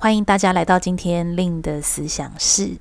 欢迎大家来到今天令的思想室。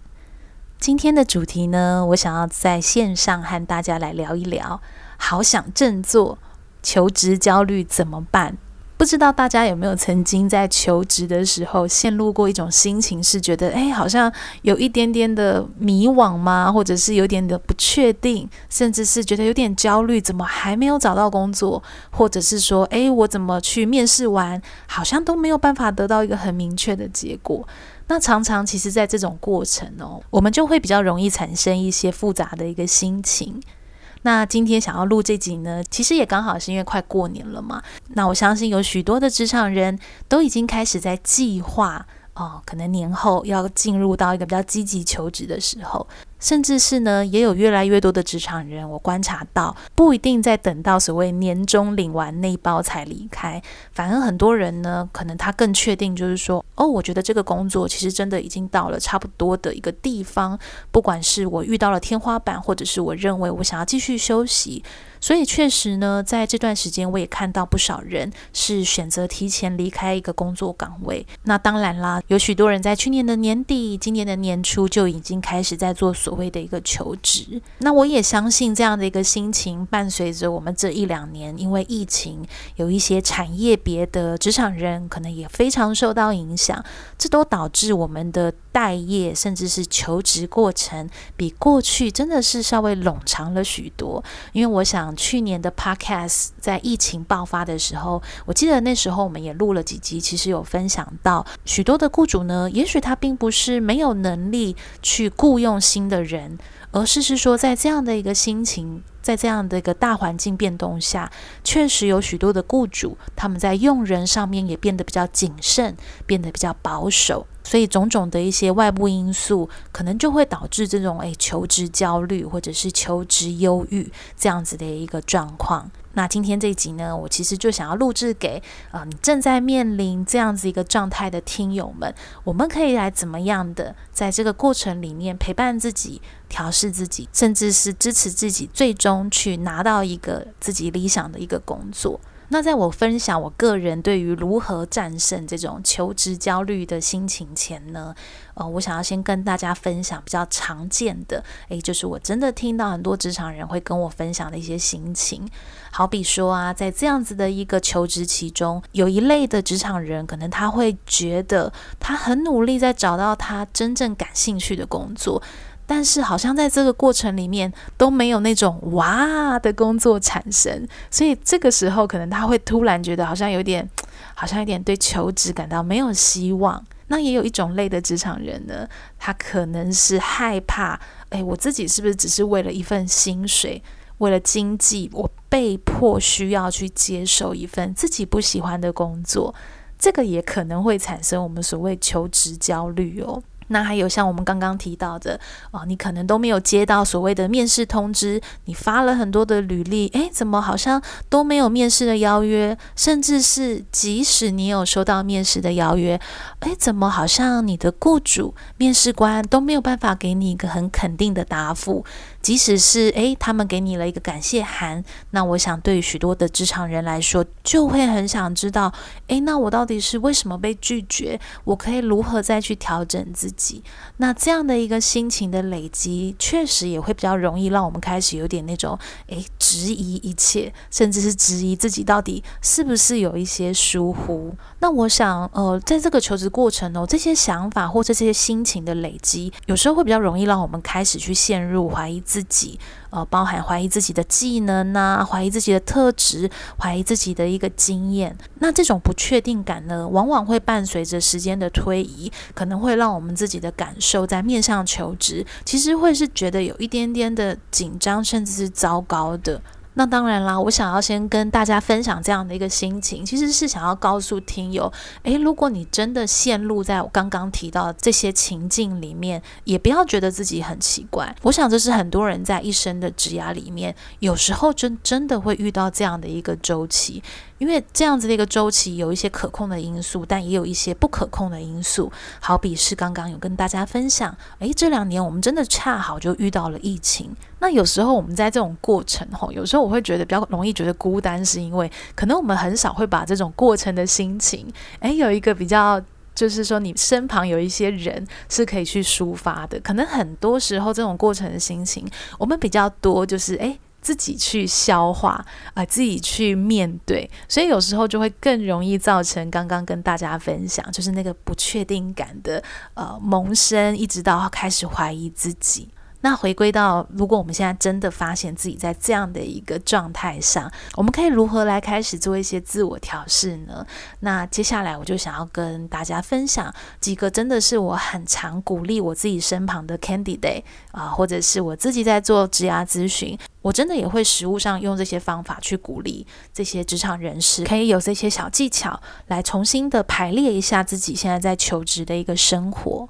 今天的主题呢，我想要在线上和大家来聊一聊，好想振作，求职焦虑怎么办？不知道大家有没有曾经在求职的时候陷入过一种心情，是觉得哎，好像有一点点的迷惘吗？或者是有点的不确定，甚至是觉得有点焦虑，怎么还没有找到工作？或者是说，哎，我怎么去面试完，好像都没有办法得到一个很明确的结果？那常常其实，在这种过程哦，我们就会比较容易产生一些复杂的一个心情。那今天想要录这集呢，其实也刚好是因为快过年了嘛。那我相信有许多的职场人都已经开始在计划哦，可能年后要进入到一个比较积极求职的时候。甚至是呢，也有越来越多的职场人，我观察到，不一定在等到所谓年终领完那一包才离开，反而很多人呢，可能他更确定，就是说，哦，我觉得这个工作其实真的已经到了差不多的一个地方，不管是我遇到了天花板，或者是我认为我想要继续休息。所以确实呢，在这段时间，我也看到不少人是选择提前离开一个工作岗位。那当然啦，有许多人在去年的年底、今年的年初就已经开始在做所谓的一个求职。那我也相信这样的一个心情，伴随着我们这一两年，因为疫情，有一些产业别的职场人可能也非常受到影响，这都导致我们的待业甚至是求职过程比过去真的是稍微冗长了许多。因为我想。去年的 Podcast 在疫情爆发的时候，我记得那时候我们也录了几集，其实有分享到许多的雇主呢，也许他并不是没有能力去雇佣新的人，而是是说在这样的一个心情，在这样的一个大环境变动下，确实有许多的雇主他们在用人上面也变得比较谨慎，变得比较保守。所以种种的一些外部因素，可能就会导致这种诶求职焦虑或者是求职忧郁这样子的一个状况。那今天这一集呢，我其实就想要录制给啊、你正在面临这样子一个状态的听友们，我们可以来怎么样的在这个过程里面陪伴自己、调试自己，甚至是支持自己，最终去拿到一个自己理想的一个工作。那在我分享我个人对于如何战胜这种求职焦虑的心情前呢，呃，我想要先跟大家分享比较常见的，诶，就是我真的听到很多职场人会跟我分享的一些心情。好比说啊，在这样子的一个求职期中，有一类的职场人，可能他会觉得他很努力在找到他真正感兴趣的工作。但是好像在这个过程里面都没有那种哇的工作产生，所以这个时候可能他会突然觉得好像有点，好像有点对求职感到没有希望。那也有一种类的职场人呢，他可能是害怕，诶，我自己是不是只是为了一份薪水，为了经济，我被迫需要去接受一份自己不喜欢的工作，这个也可能会产生我们所谓求职焦虑哦。那还有像我们刚刚提到的哦，你可能都没有接到所谓的面试通知，你发了很多的履历，诶，怎么好像都没有面试的邀约？甚至是即使你有收到面试的邀约，诶，怎么好像你的雇主、面试官都没有办法给你一个很肯定的答复？即使是诶，他们给你了一个感谢函，那我想对于许多的职场人来说，就会很想知道，诶，那我到底是为什么被拒绝？我可以如何再去调整自己？那这样的一个心情的累积，确实也会比较容易让我们开始有点那种诶，质疑一切，甚至是质疑自己到底是不是有一些疏忽。那我想，呃，在这个求职过程哦，这些想法或者这些心情的累积，有时候会比较容易让我们开始去陷入怀疑自自己，呃，包含怀疑自己的技能呐，怀疑自己的特质，怀疑自己的一个经验。那这种不确定感呢，往往会伴随着时间的推移，可能会让我们自己的感受在面向求职，其实会是觉得有一点点的紧张，甚至是糟糕的。那当然啦，我想要先跟大家分享这样的一个心情，其实是想要告诉听友，诶，如果你真的陷入在我刚刚提到的这些情境里面，也不要觉得自己很奇怪。我想这是很多人在一生的职涯里面，有时候真真的会遇到这样的一个周期。因为这样子的一个周期有一些可控的因素，但也有一些不可控的因素。好比是刚刚有跟大家分享，诶，这两年我们真的恰好就遇到了疫情。那有时候我们在这种过程吼，有时候我会觉得比较容易觉得孤单，是因为可能我们很少会把这种过程的心情，诶，有一个比较，就是说你身旁有一些人是可以去抒发的。可能很多时候这种过程的心情，我们比较多就是诶。自己去消化啊、自己去面对，所以有时候就会更容易造成刚刚跟大家分享，就是那个不确定感的呃萌生，一直到开始怀疑自己。那回归到，如果我们现在真的发现自己在这样的一个状态上，我们可以如何来开始做一些自我调试呢？那接下来我就想要跟大家分享几个真的是我很常鼓励我自己身旁的 candidate 啊、或者是我自己在做职涯咨询，我真的也会实务上用这些方法去鼓励这些职场人士，可以有这些小技巧来重新的排列一下自己现在在求职的一个生活。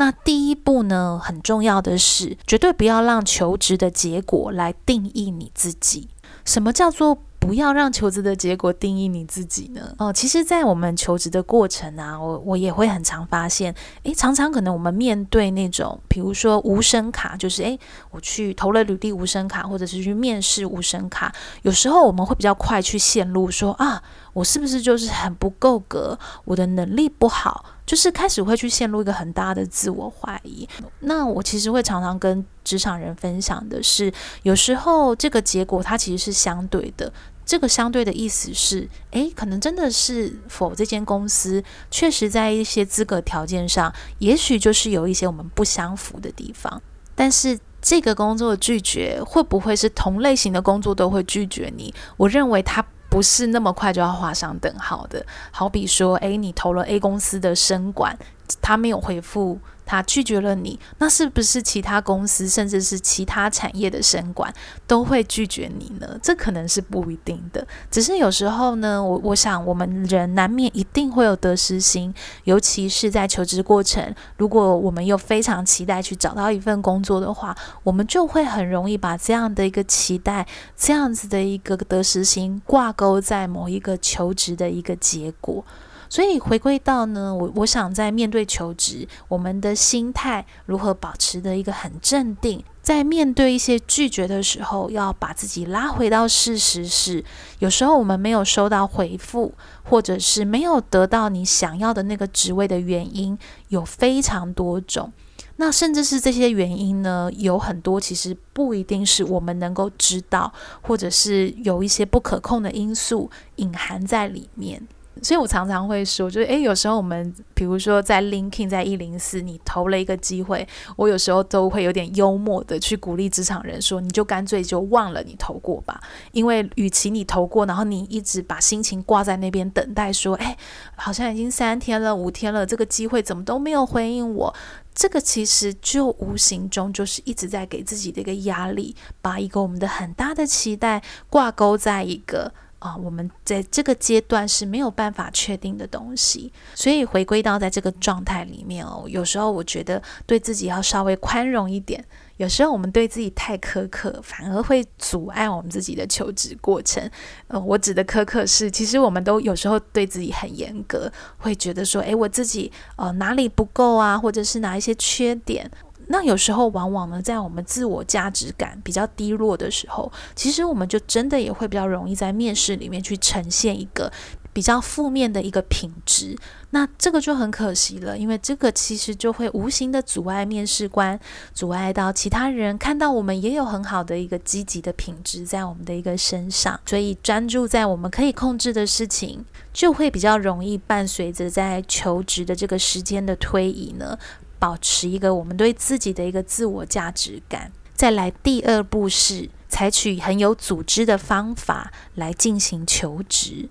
那第一步呢，很重要的是，绝对不要让求职的结果来定义你自己。什么叫做不要让求职的结果定义你自己呢？哦，其实，在我们求职的过程啊，我我也会很常发现，诶，常常可能我们面对那种，比如说无声卡，就是诶，我去投了履历无声卡，或者是去面试无声卡，有时候我们会比较快去陷入说啊，我是不是就是很不够格，我的能力不好。就是开始会去陷入一个很大的自我怀疑。那我其实会常常跟职场人分享的是，有时候这个结果它其实是相对的。这个相对的意思是，诶，可能真的是否这间公司确实在一些资格条件上，也许就是有一些我们不相符的地方。但是这个工作拒绝，会不会是同类型的工作都会拒绝你？我认为它。不是那么快就要画上等号的，好比说，诶，你投了 A 公司的生管，他没有回复。他拒绝了你，那是不是其他公司甚至是其他产业的生管都会拒绝你呢？这可能是不一定的。只是有时候呢，我我想我们人难免一定会有得失心，尤其是在求职过程，如果我们又非常期待去找到一份工作的话，我们就会很容易把这样的一个期待、这样子的一个得失心挂钩在某一个求职的一个结果。所以回归到呢，我我想在面对求职，我们的心态如何保持的一个很镇定，在面对一些拒绝的时候，要把自己拉回到事实是，有时候我们没有收到回复，或者是没有得到你想要的那个职位的原因，有非常多种。那甚至是这些原因呢，有很多其实不一定是我们能够知道，或者是有一些不可控的因素隐含在里面。所以我常常会说，就是诶，有时候我们比如说在 LinkedIn，在一零四，你投了一个机会，我有时候都会有点幽默的去鼓励职场人说，你就干脆就忘了你投过吧，因为与其你投过，然后你一直把心情挂在那边等待，说，诶，好像已经三天了，五天了，这个机会怎么都没有回应我，这个其实就无形中就是一直在给自己的一个压力，把一个我们的很大的期待挂钩在一个。啊、我们在这个阶段是没有办法确定的东西，所以回归到在这个状态里面哦，有时候我觉得对自己要稍微宽容一点。有时候我们对自己太苛刻，反而会阻碍我们自己的求职过程。呃，我指的苛刻是，其实我们都有时候对自己很严格，会觉得说，诶，我自己呃哪里不够啊，或者是哪一些缺点。那有时候，往往呢，在我们自我价值感比较低落的时候，其实我们就真的也会比较容易在面试里面去呈现一个比较负面的一个品质。那这个就很可惜了，因为这个其实就会无形的阻碍面试官，阻碍到其他人看到我们也有很好的一个积极的品质在我们的一个身上。所以专注在我们可以控制的事情，就会比较容易伴随着在求职的这个时间的推移呢。保持一个我们对自己的一个自我价值感。再来，第二步是采取很有组织的方法来进行求职。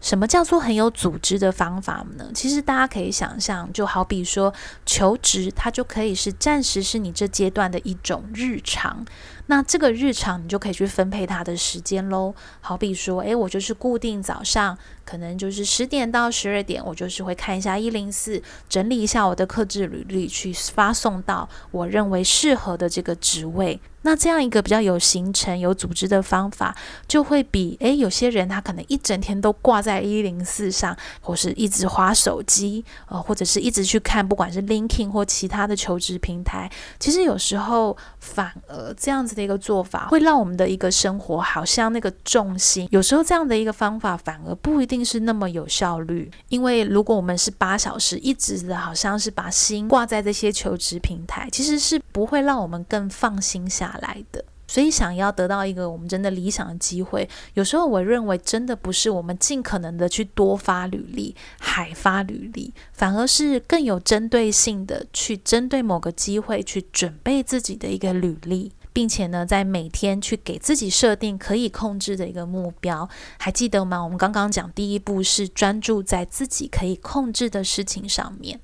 什么叫做很有组织的方法呢？其实大家可以想象，就好比说求职，它就可以是暂时是你这阶段的一种日常。那这个日常你就可以去分配它的时间喽。好比说，诶，我就是固定早上，可能就是十点到十二点，我就是会看一下一零四，整理一下我的客制履历，去发送到我认为适合的这个职位。那这样一个比较有行程、有组织的方法，就会比诶有些人他可能一整天都挂在一零四上，或是一直滑手机，呃，或者是一直去看，不管是 l i n k i n g 或其他的求职平台，其实有时候反而这样子的一个做法，会让我们的一个生活好像那个重心，有时候这样的一个方法反而不一定是那么有效率，因为如果我们是八小时一直的好像是把心挂在这些求职平台，其实是不会让我们更放心下来的，所以想要得到一个我们真的理想的机会，有时候我认为真的不是我们尽可能的去多发履历、海发履历，反而是更有针对性的去针对某个机会去准备自己的一个履历，并且呢，在每天去给自己设定可以控制的一个目标。还记得吗？我们刚刚讲第一步是专注在自己可以控制的事情上面。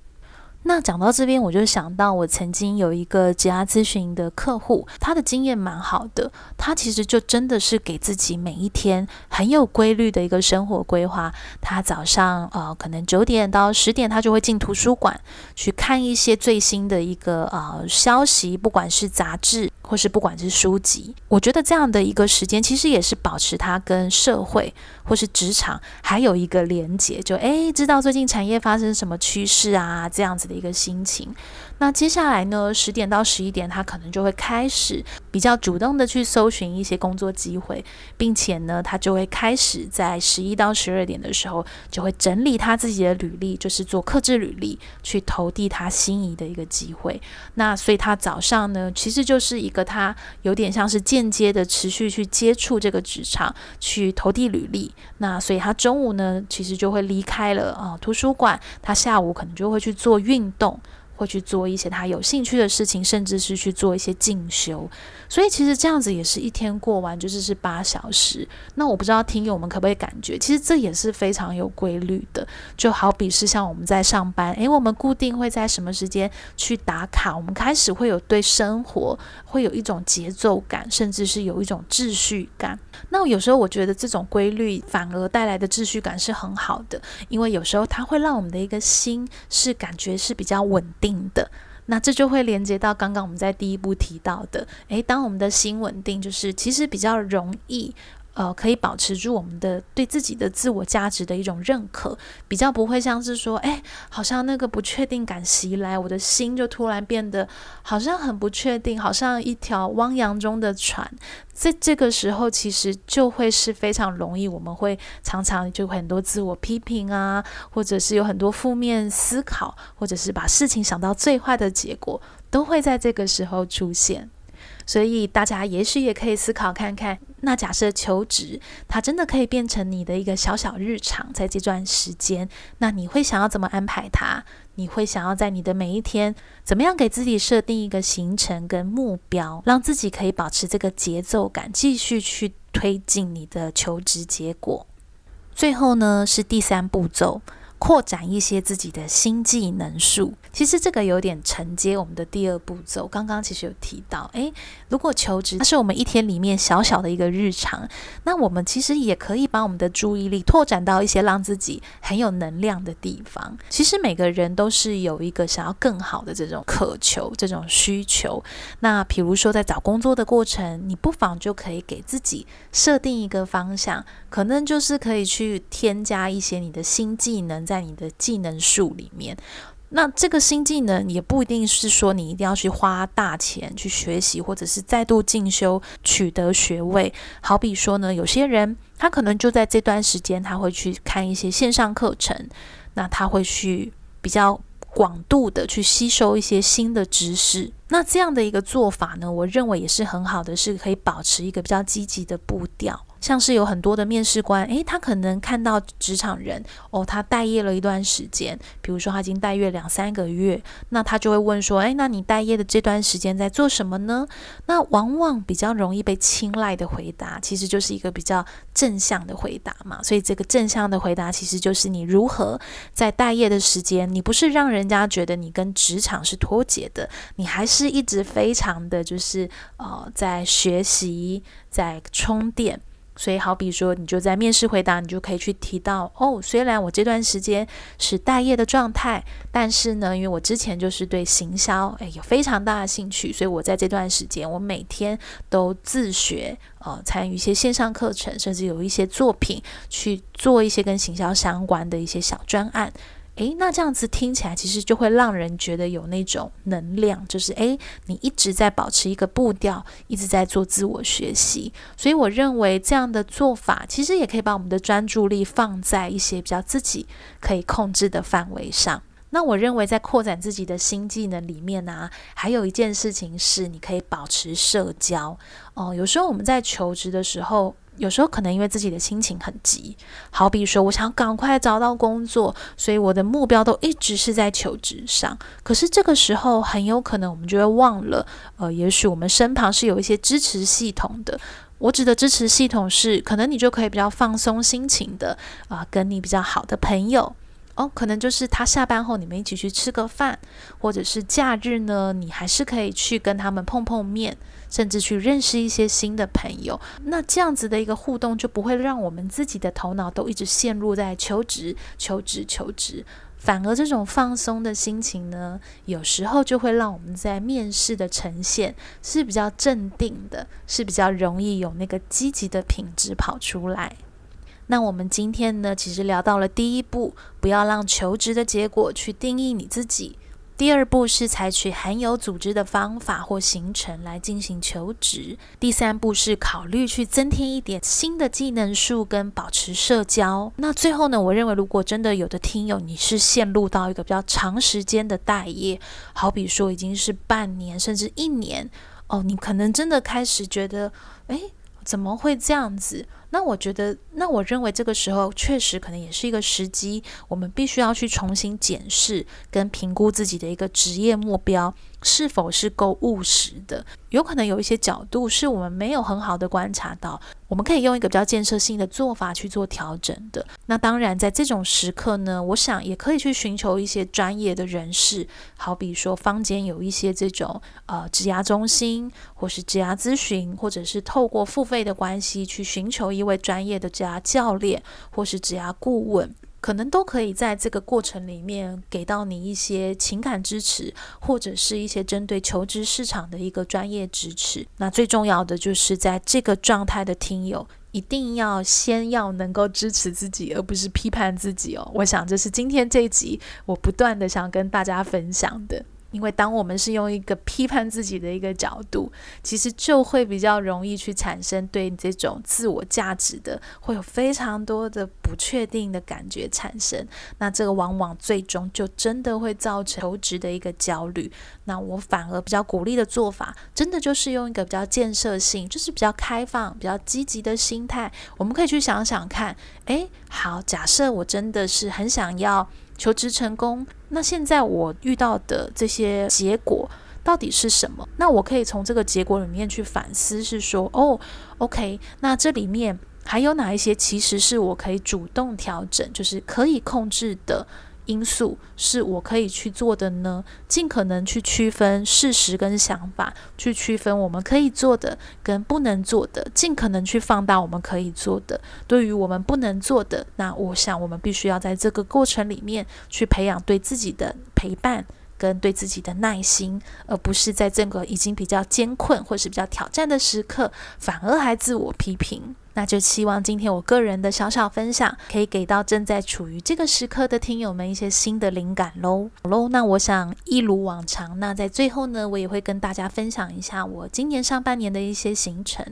那讲到这边，我就想到我曾经有一个职涯咨询的客户，他的经验蛮好的。他其实就真的是给自己每一天很有规律的一个生活规划。他早上呃，可能九点到十点，他就会进图书馆去看一些最新的一个呃消息，不管是杂志或是不管是书籍。我觉得这样的一个时间，其实也是保持他跟社会或是职场还有一个连接，就诶，知道最近产业发生什么趋势啊，这样子一个心情，那接下来呢，十点到十一点，他可能就会开始比较主动的去搜寻一些工作机会，并且呢，他就会开始在十一到十二点的时候，就会整理他自己的履历，就是做克制履历，去投递他心仪的一个机会。那所以他早上呢，其实就是一个他有点像是间接的持续去接触这个职场，去投递履历。那所以他中午呢，其实就会离开了啊、图书馆，他下午可能就会去做。运动，会去做一些他有兴趣的事情，甚至是去做一些进修。所以其实这样子也是一天过完，就是是八小时。那我不知道听友们可不可以感觉，其实这也是非常有规律的。就好比是像我们在上班，诶，我们固定会在什么时间去打卡，我们开始会有对生活会有一种节奏感，甚至是有一种秩序感。那有时候我觉得这种规律反而带来的秩序感是很好的，因为有时候它会让我们的一个心是感觉是比较稳定的。那这就会连接到刚刚我们在第一步提到的，诶，当我们的心稳定，就是其实比较容易。呃，可以保持住我们的对自己的自我价值的一种认可，比较不会像是说，哎，好像那个不确定感袭来，我的心就突然变得好像很不确定，好像一条汪洋中的船。在这个时候，其实就会是非常容易，我们会常常就很多自我批评啊，或者是有很多负面思考，或者是把事情想到最坏的结果，都会在这个时候出现。所以大家也许也可以思考看看，那假设求职它真的可以变成你的一个小小日常，在这段时间，那你会想要怎么安排它？你会想要在你的每一天怎么样给自己设定一个行程跟目标，让自己可以保持这个节奏感，继续去推进你的求职结果。最后呢，是第三步骤。扩展一些自己的新技能树，其实这个有点承接我们的第二步骤。刚刚其实有提到，诶，如果求职它是我们一天里面小小的一个日常，那我们其实也可以把我们的注意力拓展到一些让自己很有能量的地方。其实每个人都是有一个想要更好的这种渴求、这种需求。那比如说在找工作的过程，你不妨就可以给自己设定一个方向，可能就是可以去添加一些你的新技能。在你的技能树里面，那这个新技能也不一定是说你一定要去花大钱去学习，或者是再度进修取得学位。好比说呢，有些人他可能就在这段时间，他会去看一些线上课程，那他会去比较广度的去吸收一些新的知识。那这样的一个做法呢，我认为也是很好的，是可以保持一个比较积极的步调。像是有很多的面试官，诶，他可能看到职场人哦，他待业了一段时间，比如说他已经待业两三个月，那他就会问说，诶，那你待业的这段时间在做什么呢？那往往比较容易被青睐的回答，其实就是一个比较正向的回答嘛。所以这个正向的回答，其实就是你如何在待业的时间，你不是让人家觉得你跟职场是脱节的，你还是一直非常的就是呃在学习，在充电。所以，好比说，你就在面试回答，你就可以去提到哦。虽然我这段时间是待业的状态，但是呢，因为我之前就是对行销诶有非常大的兴趣，所以我在这段时间，我每天都自学，呃，参与一些线上课程，甚至有一些作品去做一些跟行销相关的一些小专案。诶，那这样子听起来，其实就会让人觉得有那种能量，就是诶，你一直在保持一个步调，一直在做自我学习。所以我认为这样的做法，其实也可以把我们的专注力放在一些比较自己可以控制的范围上。那我认为在扩展自己的新技能里面呢，还有一件事情是，你可以保持社交。哦，有时候我们在求职的时候。有时候可能因为自己的心情很急，好比说我想赶快找到工作，所以我的目标都一直是在求职上。可是这个时候很有可能我们就会忘了，呃，也许我们身旁是有一些支持系统的。我指的支持系统是，可能你就可以比较放松心情的啊，跟你比较好的朋友。哦，可能就是他下班后你们一起去吃个饭，或者是假日呢，你还是可以去跟他们碰碰面，甚至去认识一些新的朋友。那这样子的一个互动就不会让我们自己的头脑都一直陷入在求职、求职、求职，反而这种放松的心情呢，有时候就会让我们在面试的呈现是比较镇定的，是比较容易有那个积极的品质跑出来。那我们今天呢，其实聊到了第一步，不要让求职的结果去定义你自己；第二步是采取很有组织的方法或行程来进行求职；第三步是考虑去增添一点新的技能树跟保持社交。那最后呢，我认为如果真的有的听友你是陷入到一个比较长时间的待业，好比说已经是半年甚至一年哦，你可能真的开始觉得，诶，怎么会这样子？那我觉得，那我认为这个时候确实可能也是一个时机，我们必须要去重新检视跟评估自己的一个职业目标是否是够务实的。有可能有一些角度是我们没有很好的观察到，我们可以用一个比较建设性的做法去做调整的。那当然，在这种时刻呢，我想也可以去寻求一些专业的人士，好比说坊间有一些这种呃职涯中心，或是职涯咨询，或者是透过付费的关系去寻求一。一位专业的职涯教练或是职涯顾问，可能都可以在这个过程里面给到你一些情感支持，或者是一些针对求职市场的一个专业支持。那最重要的就是在这个状态的听友，一定要先要能够支持自己，而不是批判自己哦。我想这是今天这一集我不断的想跟大家分享的。因为当我们是用一个批判自己的一个角度，其实就会比较容易去产生对这种自我价值的，会有非常多的不确定的感觉产生。那这个往往最终就真的会造成求职的一个焦虑。那我反而比较鼓励的做法，真的就是用一个比较建设性，就是比较开放、比较积极的心态。我们可以去想想看，诶，好，假设我真的是很想要。求职成功，那现在我遇到的这些结果到底是什么？那我可以从这个结果里面去反思，是说，哦，OK，那这里面还有哪一些其实是我可以主动调整，就是可以控制的。因素是我可以去做的呢？尽可能去区分事实跟想法，去区分我们可以做的跟不能做的，尽可能去放大我们可以做的。对于我们不能做的，那我想我们必须要在这个过程里面去培养对自己的陪伴跟对自己的耐心，而不是在这个已经比较艰困或是比较挑战的时刻，反而还自我批评。那就希望今天我个人的小小分享，可以给到正在处于这个时刻的听友们一些新的灵感喽。好喽，那我想一如往常，那在最后呢，我也会跟大家分享一下我今年上半年的一些行程。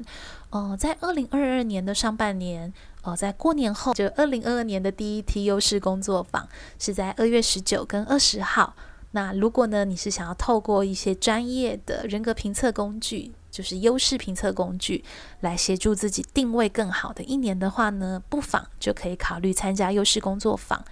哦、在二零二二年的上半年，哦、呃，在过年后，就二零二二年的第一梯优势工作坊是在二月十九跟二十号。那如果呢，你是想要透过一些专业的人格评测工具，就是优势评测工具，来协助自己定位更好的一年的话呢，不妨就可以考虑参加优势工作坊。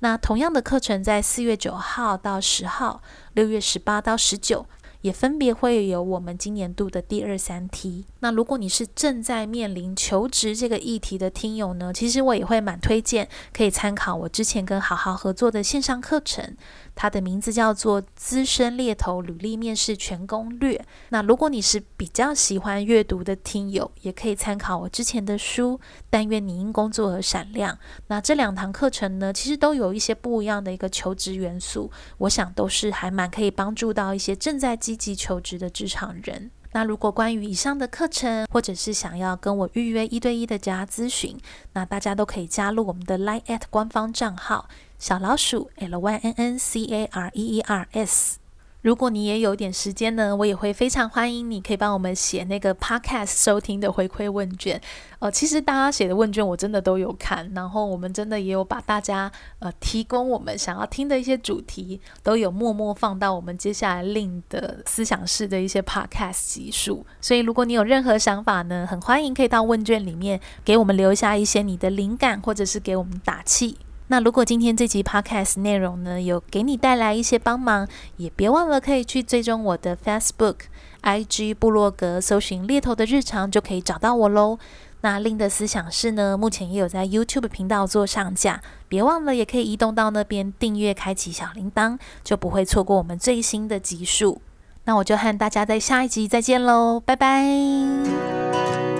那同样的课程在四月九号到十号，六月十八到十九。也分别会有我们今年度的第二、三梯。那如果你是正在面临求职这个议题的听友呢，其实我也会蛮推荐，可以参考我之前跟好好合作的线上课程。它的名字叫做《资深猎头履历面试全攻略》。那如果你是比较喜欢阅读的听友，也可以参考我之前的书《但愿你因工作而闪亮》。那这两堂课程呢，其实都有一些不一样的一个求职元素，我想都是还蛮可以帮助到一些正在积极求职的职场人。那如果关于以上的课程，或者是想要跟我预约一对一的加咨询，那大家都可以加入我们的 Line@ 官方账号。小老鼠 L Y N N C A R E E R S。如果你也有点时间呢，我也会非常欢迎你，可以帮我们写那个 Podcast 收听的回馈问卷。呃，其实大家写的问卷我真的都有看，然后我们真的也有把大家呃提供我们想要听的一些主题，都有默默放到我们接下来另的思想式的一些 Podcast 集数。所以如果你有任何想法呢，很欢迎可以到问卷里面给我们留下一些你的灵感，或者是给我们打气。那如果今天这集 podcast 内容呢，有给你带来一些帮忙，也别忘了可以去追踪我的 Facebook、IG、部落格，搜寻猎头的日常就可以找到我喽。那另的思想室呢，目前也有在 YouTube 频道做上架，别忘了也可以移动到那边订阅，开启小铃铛，就不会错过我们最新的集数。那我就和大家在下一集再见喽，拜拜。